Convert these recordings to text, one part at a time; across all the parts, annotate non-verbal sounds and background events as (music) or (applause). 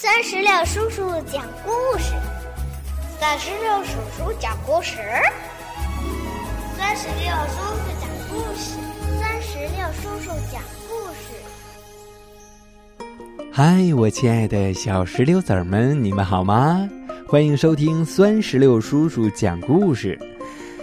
三十六叔叔讲故事，三十六叔叔讲故事，三十六叔叔讲故事，三十六叔叔讲故事。嗨，我亲爱的小石榴籽儿们，你们好吗？欢迎收听酸石榴叔叔讲故事。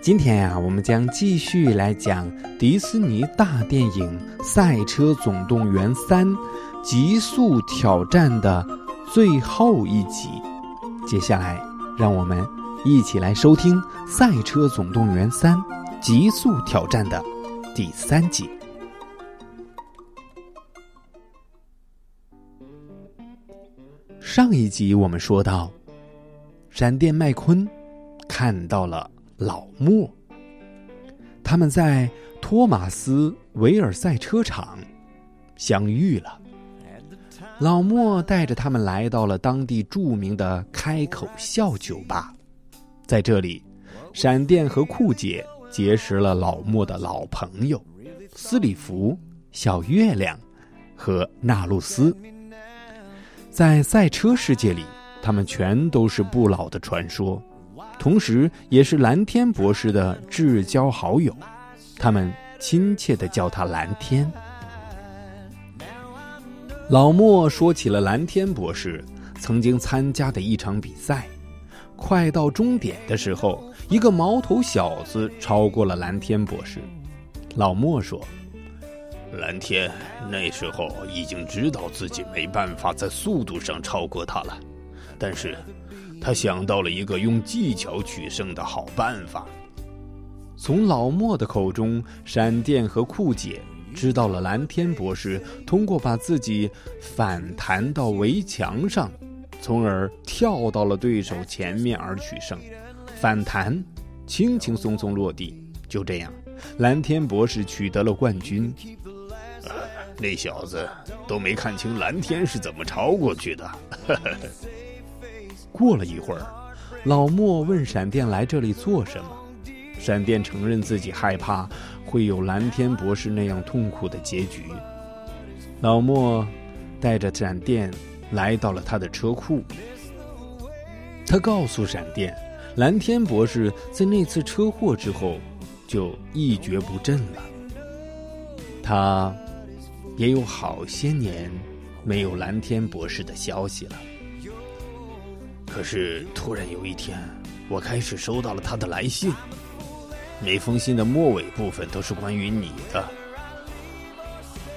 今天呀，我们将继续来讲迪士尼大电影《赛车总动员三：极速挑战》的。最后一集，接下来让我们一起来收听《赛车总动员三：极速挑战》的第三集。上一集我们说到，闪电麦昆看到了老莫，他们在托马斯维尔赛车场相遇了。老莫带着他们来到了当地著名的开口笑酒吧，在这里，闪电和酷姐结识了老莫的老朋友斯里弗、小月亮和纳露斯。在赛车世界里，他们全都是不老的传说，同时也是蓝天博士的至交好友，他们亲切的叫他蓝天。老莫说起了蓝天博士曾经参加的一场比赛，快到终点的时候，一个毛头小子超过了蓝天博士。老莫说：“蓝天那时候已经知道自己没办法在速度上超过他了，但是，他想到了一个用技巧取胜的好办法。”从老莫的口中，闪电和酷姐。知道了，蓝天博士通过把自己反弹到围墙上，从而跳到了对手前面而取胜。反弹，轻轻松松落地，就这样，蓝天博士取得了冠军。(laughs) 那小子都没看清蓝天是怎么超过去的。过了一会儿，老莫问闪电来这里做什么。闪电承认自己害怕会有蓝天博士那样痛苦的结局。老莫带着闪电来到了他的车库，他告诉闪电，蓝天博士在那次车祸之后就一蹶不振了。他也有好些年没有蓝天博士的消息了。可是突然有一天，我开始收到了他的来信。每封信的末尾部分都是关于你的。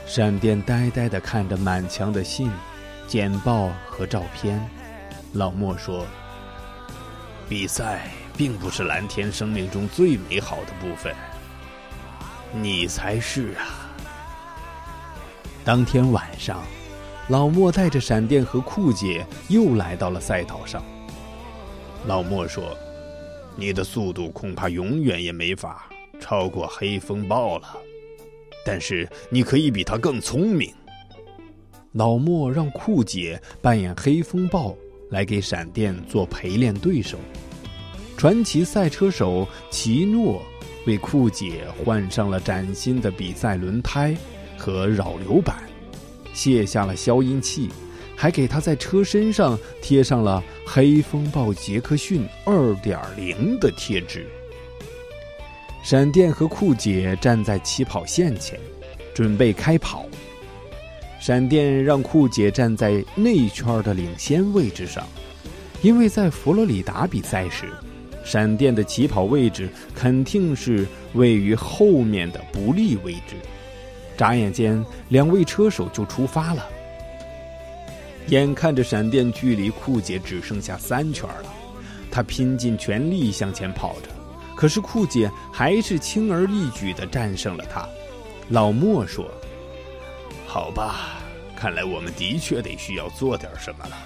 闪电呆呆的看着满墙的信、简报和照片。老莫说：“比赛并不是蓝天生命中最美好的部分，你才是啊。”当天晚上，老莫带着闪电和酷姐又来到了赛道上。老莫说。你的速度恐怕永远也没法超过黑风暴了，但是你可以比他更聪明。老莫让酷姐扮演黑风暴来给闪电做陪练对手，传奇赛车手奇诺为酷姐换上了崭新的比赛轮胎和扰流板，卸下了消音器。还给他在车身上贴上了“黑风暴杰克逊二点零”的贴纸。闪电和酷姐站在起跑线前，准备开跑。闪电让酷姐站在内圈的领先位置上，因为在佛罗里达比赛时，闪电的起跑位置肯定是位于后面的不利位置。眨眼间，两位车手就出发了。眼看着闪电距离酷姐只剩下三圈了，他拼尽全力向前跑着，可是酷姐还是轻而易举地战胜了他。老莫说：“好吧，看来我们的确得需要做点什么了。”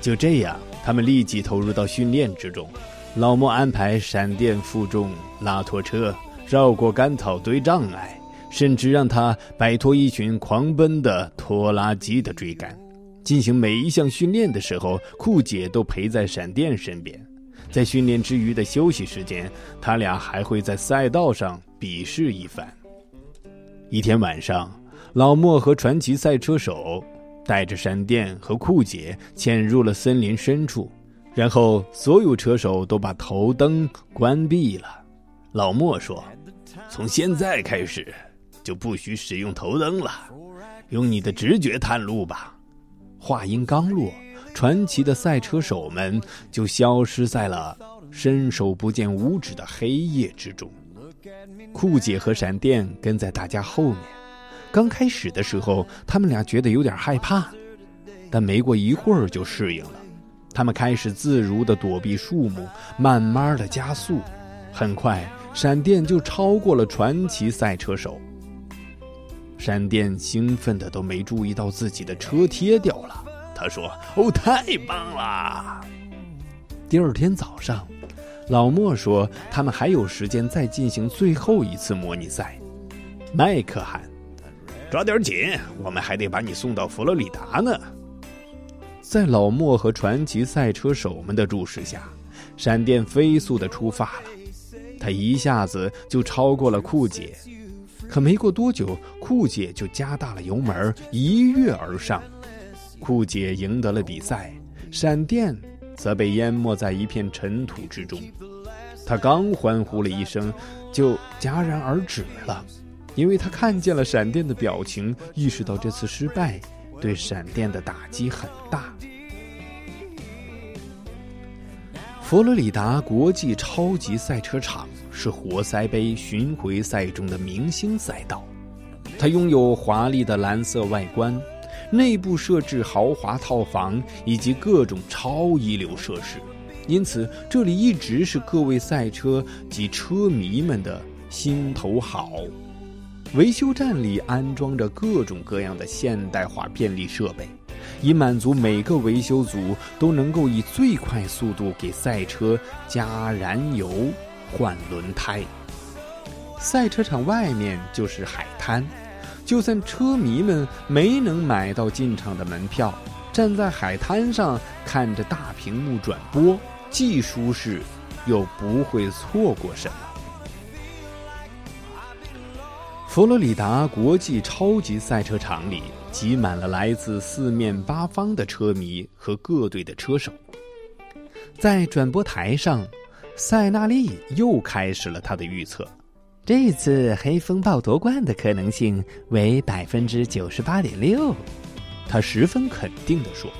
就这样，他们立即投入到训练之中。老莫安排闪电负重拉拖车绕过干草堆障碍，甚至让他摆脱一群狂奔的拖拉机的追赶。进行每一项训练的时候，酷姐都陪在闪电身边。在训练之余的休息时间，他俩还会在赛道上比试一番。一天晚上，老莫和传奇赛车手带着闪电和酷姐潜入了森林深处，然后所有车手都把头灯关闭了。老莫说：“从现在开始，就不许使用头灯了，用你的直觉探路吧。”话音刚落，传奇的赛车手们就消失在了伸手不见五指的黑夜之中。酷姐和闪电跟在大家后面。刚开始的时候，他们俩觉得有点害怕，但没过一会儿就适应了。他们开始自如地躲避树木，慢慢地加速。很快，闪电就超过了传奇赛车手。闪电兴奋的都没注意到自己的车贴掉了。他说：“哦，太棒了！”第二天早上，老莫说他们还有时间再进行最后一次模拟赛。麦克喊。抓点紧，我们还得把你送到佛罗里达呢。在老莫和传奇赛车手们的注视下，闪电飞速的出发了。他一下子就超过了酷姐，可没过多久，酷姐就加大了油门，一跃而上。酷姐赢得了比赛，闪电则被淹没在一片尘土之中。他刚欢呼了一声，就戛然而止了。因为他看见了闪电的表情，意识到这次失败对闪电的打击很大。佛罗里达国际超级赛车场是活塞杯巡回赛中的明星赛道，它拥有华丽的蓝色外观，内部设置豪华套房以及各种超一流设施，因此这里一直是各位赛车及车迷们的心头好。维修站里安装着各种各样的现代化便利设备，以满足每个维修组都能够以最快速度给赛车加燃油、换轮胎。赛车场外面就是海滩，就算车迷们没能买到进场的门票，站在海滩上看着大屏幕转播，既舒适又不会错过什么。佛罗里达国际超级赛车场里挤满了来自四面八方的车迷和各队的车手。在转播台上，塞纳利又开始了他的预测：这次黑风暴夺冠的可能性为百分之九十八点六。他十分肯定地说。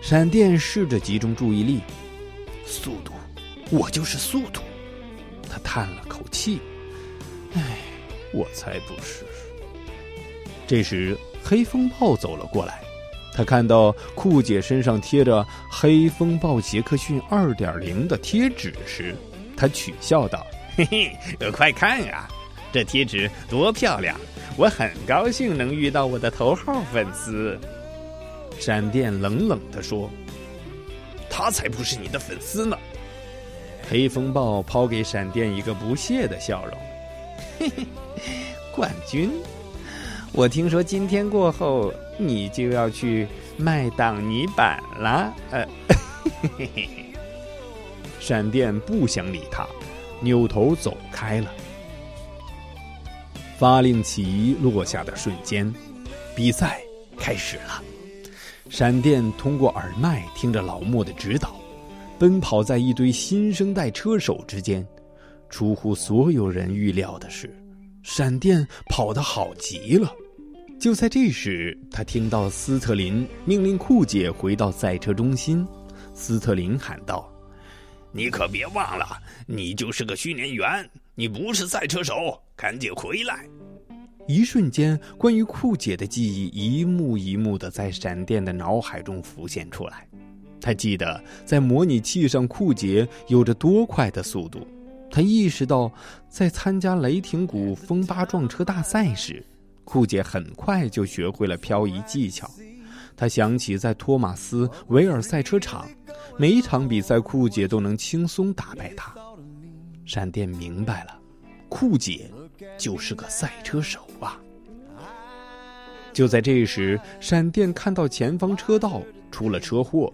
闪电试着集中注意力，速度，我就是速度。他叹了口气，唉。我才不是！这时，黑风暴走了过来。他看到酷姐身上贴着“黑风暴杰克逊二点零”的贴纸时，他取笑道：“嘿嘿，快看啊，这贴纸多漂亮！我很高兴能遇到我的头号粉丝。”闪电冷冷地说：“他才不是你的粉丝呢！”黑风暴抛给闪电一个不屑的笑容：“嘿嘿。”冠军，我听说今天过后你就要去卖挡泥板了。呃，嘿嘿嘿闪电不想理他，扭头走开了。发令旗落下的瞬间，比赛开始了。闪电通过耳麦听着老莫的指导，奔跑在一堆新生代车手之间。出乎所有人预料的是。闪电跑得好极了，就在这时，他听到斯特林命令酷姐回到赛车中心。斯特林喊道：“你可别忘了，你就是个训练员，你不是赛车手，赶紧回来！”一瞬间，关于酷姐的记忆一幕一幕的在闪电的脑海中浮现出来。他记得在模拟器上，酷姐有着多快的速度。他意识到，在参加雷霆谷风八撞车大赛时，酷姐很快就学会了漂移技巧。他想起在托马斯维尔赛车场，每一场比赛酷姐都能轻松打败他。闪电明白了，酷姐就是个赛车手啊！就在这时，闪电看到前方车道出了车祸，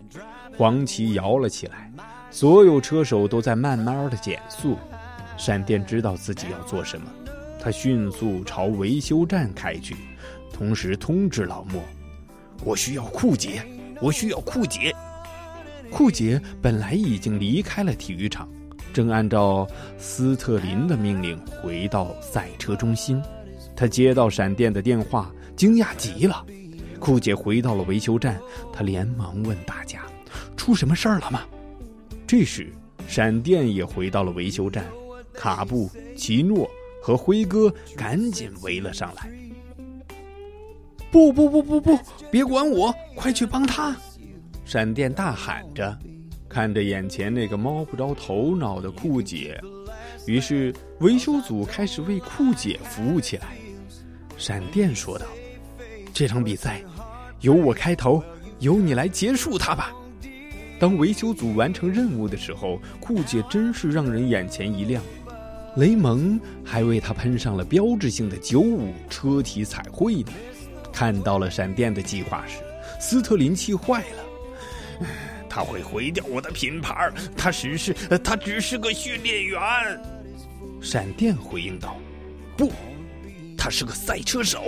黄旗摇了起来。所有车手都在慢慢的减速，闪电知道自己要做什么，他迅速朝维修站开去，同时通知老莫：“我需要酷姐，我需要酷姐。酷姐本来已经离开了体育场，正按照斯特林的命令回到赛车中心。他接到闪电的电话，惊讶极了。酷姐回到了维修站，他连忙问大家：“出什么事儿了吗？”这时，闪电也回到了维修站，卡布、奇诺和辉哥赶紧围了上来。不不不不不，别管我，快去帮他！闪电大喊着，看着眼前那个摸不着头脑的酷姐，于是维修组开始为酷姐服务起来。闪电说道：“这场比赛由我开头，由你来结束它吧。”当维修组完成任务的时候，酷姐真是让人眼前一亮。雷蒙还为他喷上了标志性的九五车体彩绘呢。看到了闪电的计划时，斯特林气坏了。他会毁掉我的品牌。他只是他只是个训练员。闪电回应道：“不，他是个赛车手。”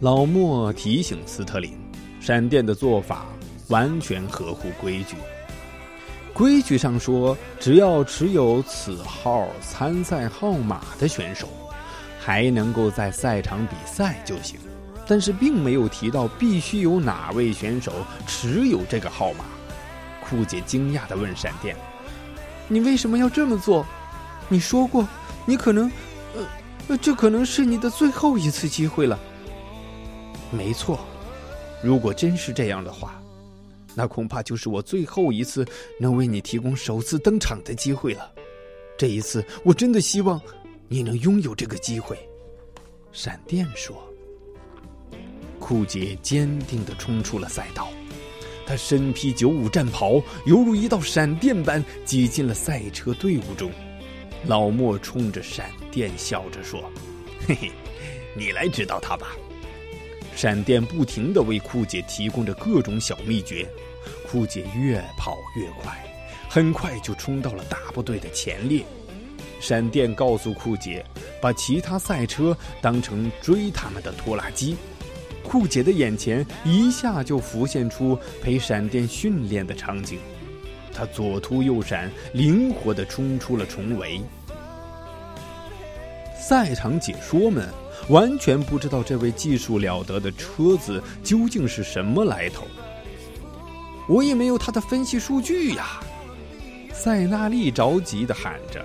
老莫提醒斯特林：“闪电的做法完全合乎规矩。规矩上说，只要持有此号参赛号码的选手，还能够在赛场比赛就行。”但是并没有提到必须有哪位选手持有这个号码。酷姐惊讶地问闪电：“你为什么要这么做？你说过，你可能……呃，这可能是你的最后一次机会了。”没错，如果真是这样的话，那恐怕就是我最后一次能为你提供首次登场的机会了。这一次，我真的希望你能拥有这个机会。”闪电说。酷姐坚定地冲出了赛道，她身披九五战袍，犹如一道闪电般挤进了赛车队伍中。老莫冲着闪电笑着说：“嘿嘿，你来指导他吧。”闪电不停地为酷姐提供着各种小秘诀，酷姐越跑越快，很快就冲到了大部队的前列。闪电告诉酷姐，把其他赛车当成追他们的拖拉机。酷姐的眼前一下就浮现出陪闪电训练的场景，她左突右闪，灵活地冲出了重围。赛场解说们完全不知道这位技术了得的车子究竟是什么来头。我也没有他的分析数据呀！塞纳利着急地喊着。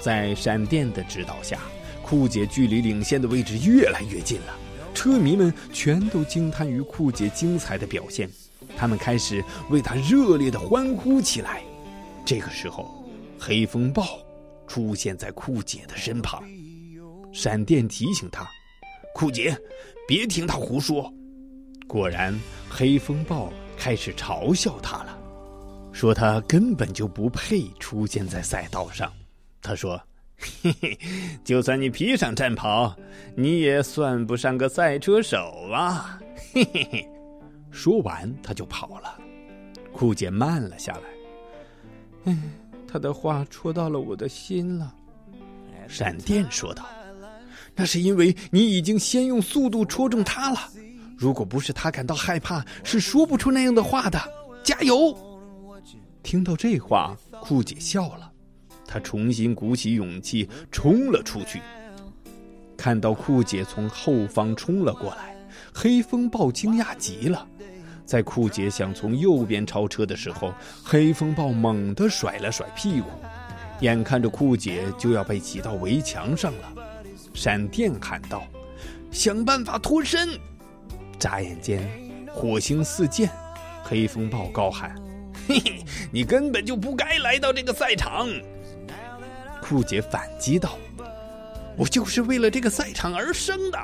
在闪电的指导下，酷姐距离领先的位置越来越近了。车迷们全都惊叹于酷姐精彩的表现，他们开始为她热烈的欢呼起来。这个时候，黑风暴出现在酷姐的身旁，闪电提醒他：“酷姐，别听他胡说。”果然，黑风暴开始嘲笑他了，说他根本就不配出现在赛道上。他说。嘿 (laughs) 嘿，就算你披上战袍，你也算不上个赛车手啊！嘿嘿嘿，说完他就跑了。酷姐慢了下来，哎，他的话戳到了我的心了。闪电说道：“那是因为你已经先用速度戳中他了。如果不是他感到害怕，是说不出那样的话的。加油！”听到这话，酷姐笑了。她重新鼓起勇气冲了出去，看到酷姐从后方冲了过来，黑风暴惊讶极了。在酷姐想从右边超车的时候，黑风暴猛地甩了甩屁股，眼看着酷姐就要被挤到围墙上了。闪电喊道：“想办法脱身！”眨眼间，火星四溅，黑风暴高喊：“嘿嘿，你根本就不该来到这个赛场！”酷姐反击道：“我就是为了这个赛场而生的。”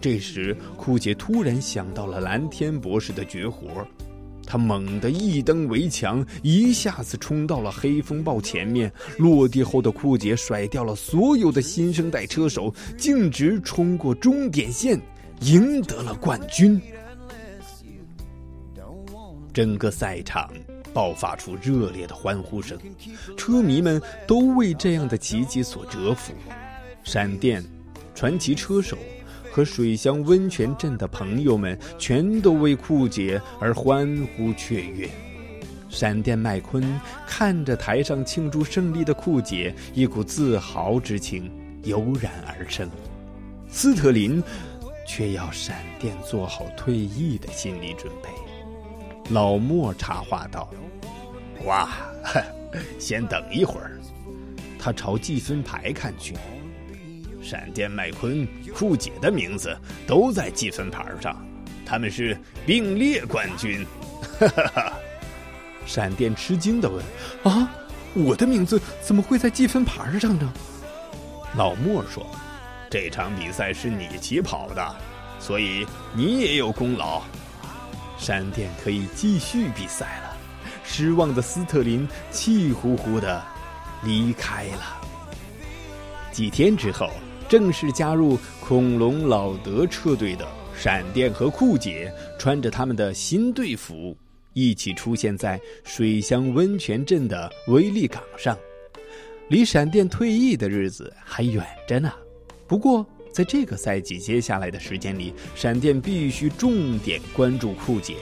这时，酷姐突然想到了蓝天博士的绝活，他猛地一蹬围墙，一下子冲到了黑风暴前面。落地后的酷姐甩掉了所有的新生代车手，径直冲过终点线，赢得了冠军。整个赛场。爆发出热烈的欢呼声，车迷们都为这样的奇迹所折服。闪电、传奇车手和水乡温泉镇的朋友们全都为酷姐而欢呼雀跃。闪电麦昆看着台上庆祝胜利的酷姐，一股自豪之情油然而生。斯特林却要闪电做好退役的心理准备。老莫插话道：“哇，(laughs) 先等一会儿。”他朝计分牌看去。闪电麦昆、酷姐的名字都在积分牌上，他们是并列冠军。(laughs) 哈哈哈！闪电吃惊的问：“啊，我的名字怎么会在积分牌上呢？”老莫说：“这场比赛是你起跑的，所以你也有功劳。闪电可以继续比赛了。”失望的斯特林气呼呼的离开了。几天之后。正式加入恐龙老德车队的闪电和酷姐，穿着他们的新队服，一起出现在水乡温泉镇的威力港上。离闪电退役的日子还远着呢。不过，在这个赛季接下来的时间里，闪电必须重点关注酷姐，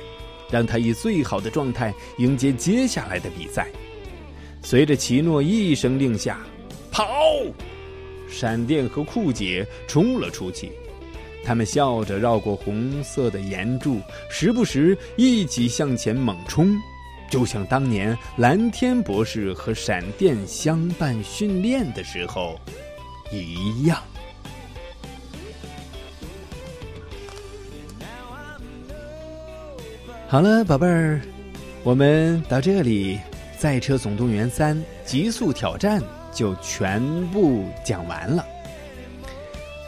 让他以最好的状态迎接接下来的比赛。随着奇诺一声令下，跑！闪电和酷姐冲了出去，他们笑着绕过红色的岩柱，时不时一起向前猛冲，就像当年蓝天博士和闪电相伴训练的时候一样。好了，宝贝儿，我们到这里，《赛车总动员三：极速挑战》。就全部讲完了。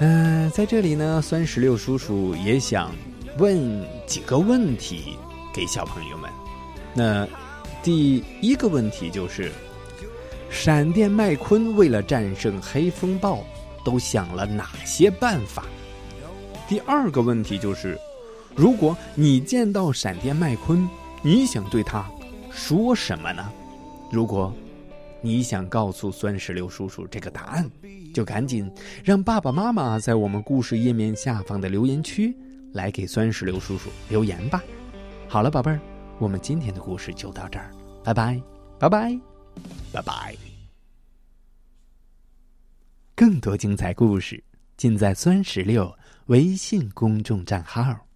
嗯，在这里呢，酸石榴叔叔也想问几个问题给小朋友们。那第一个问题就是，闪电麦昆为了战胜黑风暴，都想了哪些办法？第二个问题就是，如果你见到闪电麦昆，你想对他说什么呢？如果。你想告诉酸石榴叔叔这个答案，就赶紧让爸爸妈妈在我们故事页面下方的留言区来给酸石榴叔叔留言吧。好了，宝贝儿，我们今天的故事就到这儿，拜拜，拜拜，拜拜。更多精彩故事尽在酸石榴微信公众账号。